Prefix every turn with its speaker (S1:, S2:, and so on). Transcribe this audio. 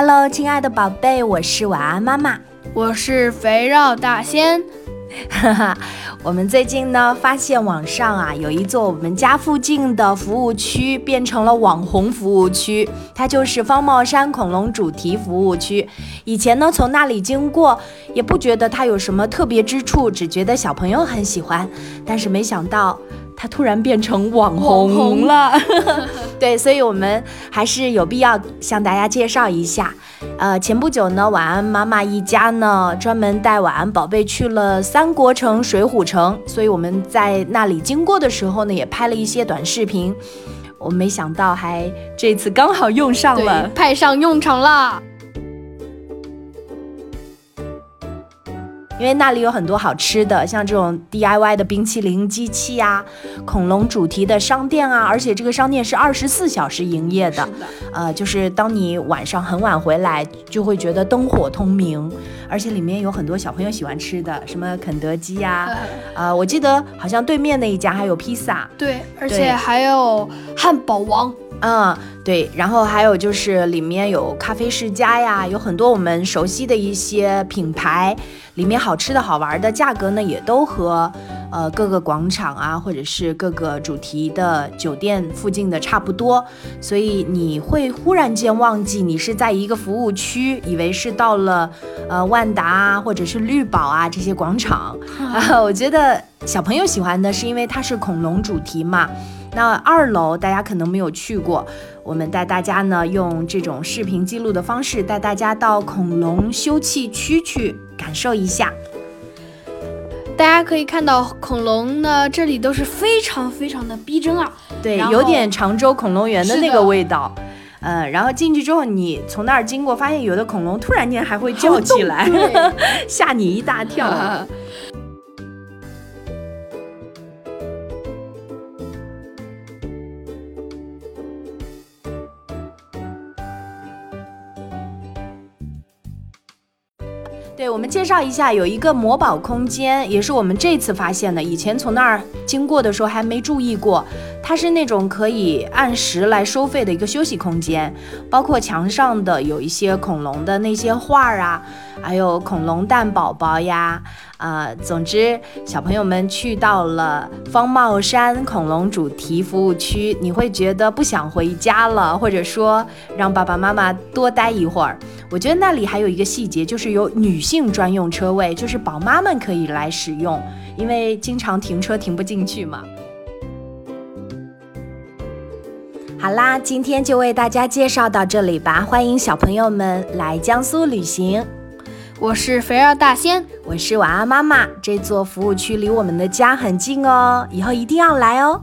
S1: Hello，亲爱的宝贝，我是晚安妈妈，
S2: 我是肥肉大仙。
S1: 哈哈，我们最近呢发现网上啊有一座我们家附近的服务区变成了网红服务区，它就是方帽山恐龙主题服务区。以前呢从那里经过也不觉得它有什么特别之处，只觉得小朋友很喜欢，但是没想到。它突然变成网红了，对，所以我们还是有必要向大家介绍一下。呃，前不久呢，晚安妈妈一家呢专门带晚安宝贝去了三国城、水浒城，所以我们在那里经过的时候呢，也拍了一些短视频。我没想到，还这次刚好用上了，
S2: 派上用场了。
S1: 因为那里有很多好吃的，像这种 DIY 的冰淇淋机器啊，恐龙主题的商店啊，而且这个商店是二十四小时营业的。呃，就是当你晚上很晚回来，就会觉得灯火通明，而且里面有很多小朋友喜欢吃的，什么肯德基呀，呃，我记得好像对面那一家还有披萨。
S2: 对，而且还有汉堡王。
S1: 嗯，对，然后还有就是里面有咖啡世家呀，有很多我们熟悉的一些品牌，里面好吃的好玩的，价格呢也都和呃各个广场啊，或者是各个主题的酒店附近的差不多，所以你会忽然间忘记你是在一个服务区，以为是到了呃万达啊，或者是绿宝啊这些广场。啊，我觉得小朋友喜欢的是因为它是恐龙主题嘛。那二楼大家可能没有去过，我们带大家呢用这种视频记录的方式带大家到恐龙休憩区去感受一下。
S2: 大家可以看到恐龙呢，这里都是非常非常的逼真啊，
S1: 对，有点常州恐龙园的那个味道。嗯，然后进去之后，你从那儿经过，发现有的恐龙突然间还会叫起来，吓你一大跳。对我们介绍一下，有一个魔宝空间，也是我们这次发现的。以前从那儿经过的时候还没注意过，它是那种可以按时来收费的一个休息空间，包括墙上的有一些恐龙的那些画儿啊，还有恐龙蛋宝宝呀。呃，总之，小朋友们去到了方帽山恐龙主题服务区，你会觉得不想回家了，或者说让爸爸妈妈多待一会儿。我觉得那里还有一个细节，就是有女性专用车位，就是宝妈们可以来使用，因为经常停车停不进去嘛。好啦，今天就为大家介绍到这里吧，欢迎小朋友们来江苏旅行。
S2: 我是肥肉大仙，
S1: 我是晚安妈妈。这座服务区离我们的家很近哦，以后一定要来哦。